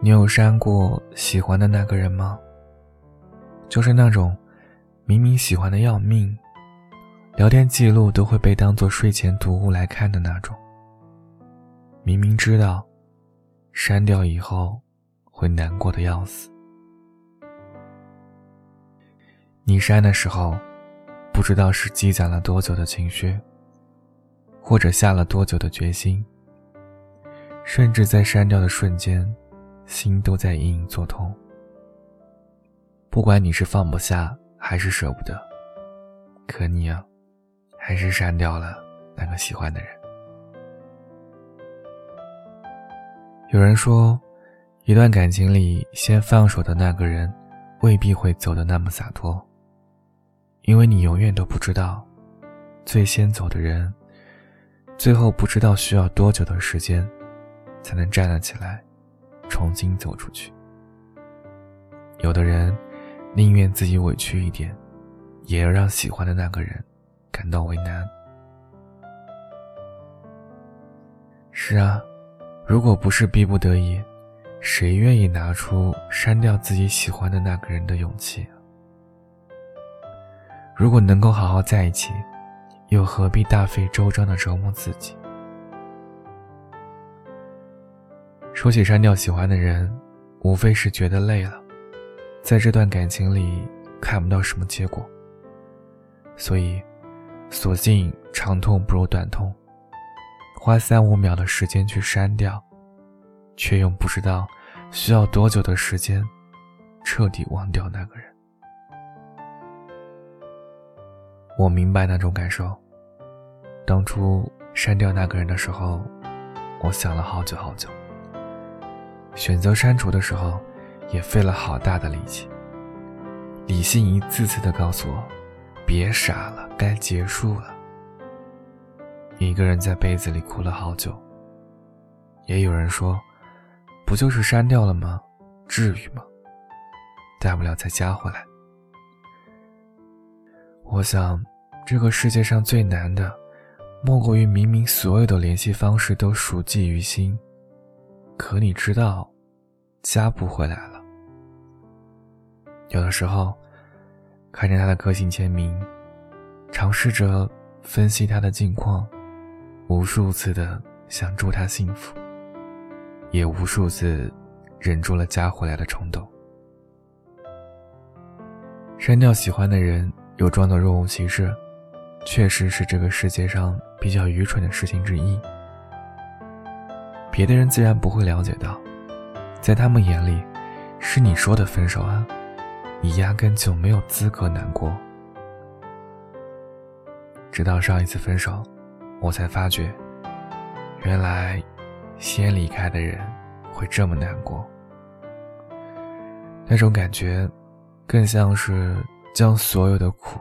你有删过喜欢的那个人吗？就是那种明明喜欢的要命，聊天记录都会被当做睡前读物来看的那种。明明知道删掉以后会难过的要死，你删的时候不知道是积攒了多久的情绪，或者下了多久的决心，甚至在删掉的瞬间。心都在隐隐作痛。不管你是放不下还是舍不得，可你啊，还是删掉了那个喜欢的人。有人说，一段感情里先放手的那个人，未必会走得那么洒脱，因为你永远都不知道，最先走的人，最后不知道需要多久的时间，才能站了起来。重新走出去。有的人宁愿自己委屈一点，也要让喜欢的那个人感到为难。是啊，如果不是逼不得已，谁愿意拿出删掉自己喜欢的那个人的勇气？如果能够好好在一起，又何必大费周章的折磨自己？说起删掉喜欢的人，无非是觉得累了，在这段感情里看不到什么结果，所以，索性长痛不如短痛，花三五秒的时间去删掉，却又不知道需要多久的时间，彻底忘掉那个人。我明白那种感受，当初删掉那个人的时候，我想了好久好久。选择删除的时候，也费了好大的力气。理性一次次的告诉我：“别傻了，该结束了。”一个人在被子里哭了好久。也有人说：“不就是删掉了吗？至于吗？大不了再加回来。”我想，这个世界上最难的，莫过于明明所有的联系方式都熟记于心。可你知道，加不回来了。有的时候，看着他的个性签名，尝试着分析他的近况，无数次的想祝他幸福，也无数次忍住了加回来的冲动。删掉喜欢的人，又装作若无其事，确实是这个世界上比较愚蠢的事情之一。别的人自然不会了解到，在他们眼里，是你说的分手啊，你压根就没有资格难过。直到上一次分手，我才发觉，原来先离开的人会这么难过。那种感觉，更像是将所有的苦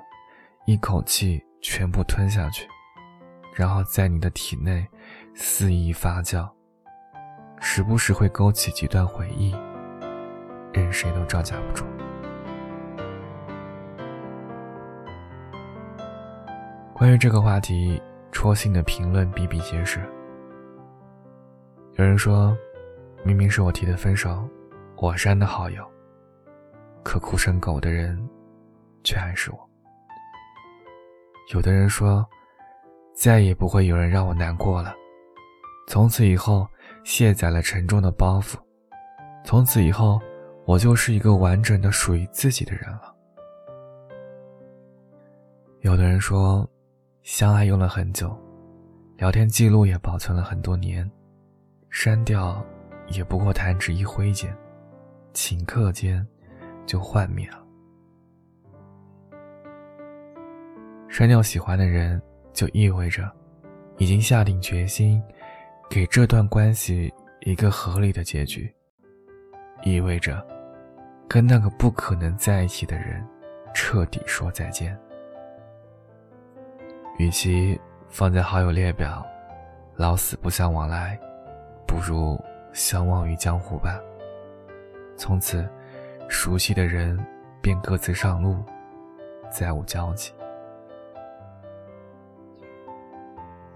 一口气全部吞下去，然后在你的体内肆意发酵。时不时会勾起几段回忆，任谁都招架不住。关于这个话题，戳心的评论比比皆是。有人说，明明是我提的分手，我删的好友，可哭成狗的人，却还是我。有的人说，再也不会有人让我难过了，从此以后。卸载了沉重的包袱，从此以后，我就是一个完整的属于自己的人了。有的人说，相爱用了很久，聊天记录也保存了很多年，删掉也不过弹指一挥间，顷刻间就幻灭了。删掉喜欢的人，就意味着已经下定决心。给这段关系一个合理的结局，意味着跟那个不可能在一起的人彻底说再见。与其放在好友列表，老死不相往来，不如相忘于江湖吧。从此，熟悉的人便各自上路，再无交集。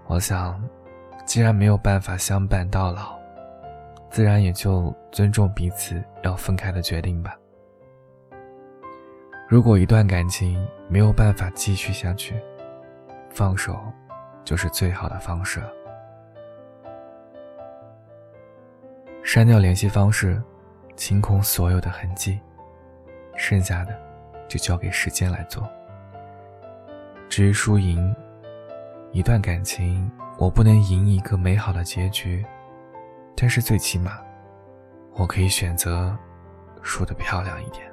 我想。既然没有办法相伴到老，自然也就尊重彼此要分开的决定吧。如果一段感情没有办法继续下去，放手就是最好的方式了。删掉联系方式，清空所有的痕迹，剩下的就交给时间来做。至于输赢，一段感情我不能赢一个美好的结局，但是最起码，我可以选择输得漂亮一点。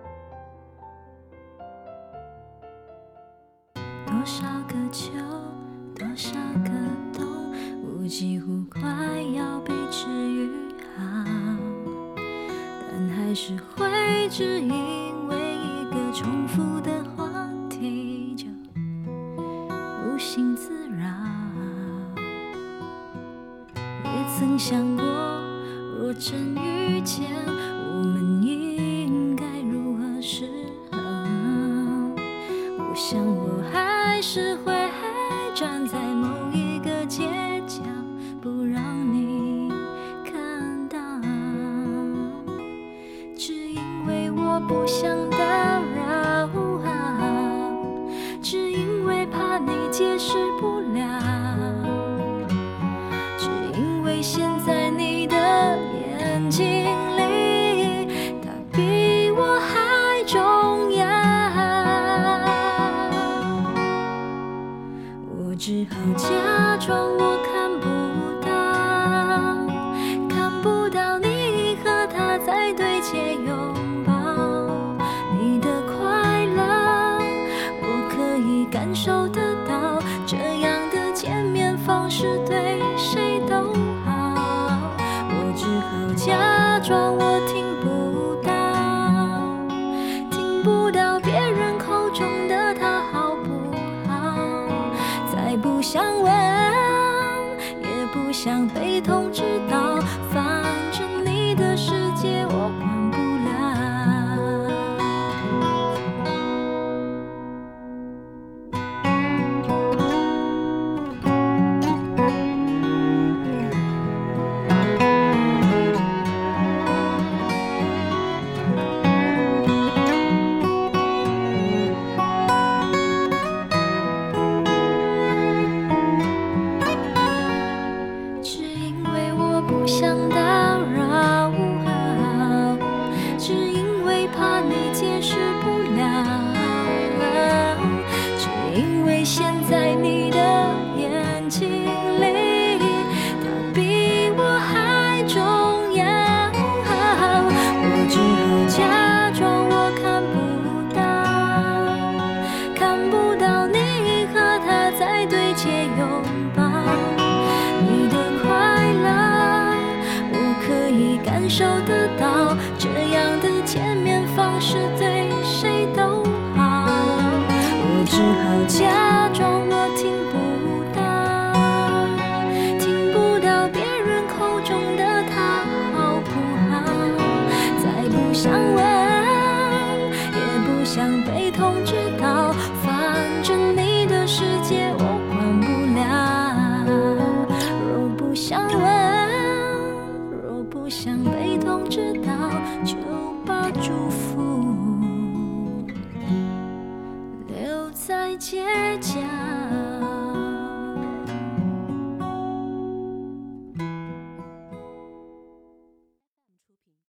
多少个秋，多少个冬，我几乎快要被治愈好，但还是会只因为一个重复的话题就无心自扰。曾想过，若真遇见，在你的眼睛里，他比我还重要。我只好假装我看不到，看不到你和他在对街拥抱。你的快乐，我可以感受得到。这样的见面方式。想被通知到，就把祝福留在街角。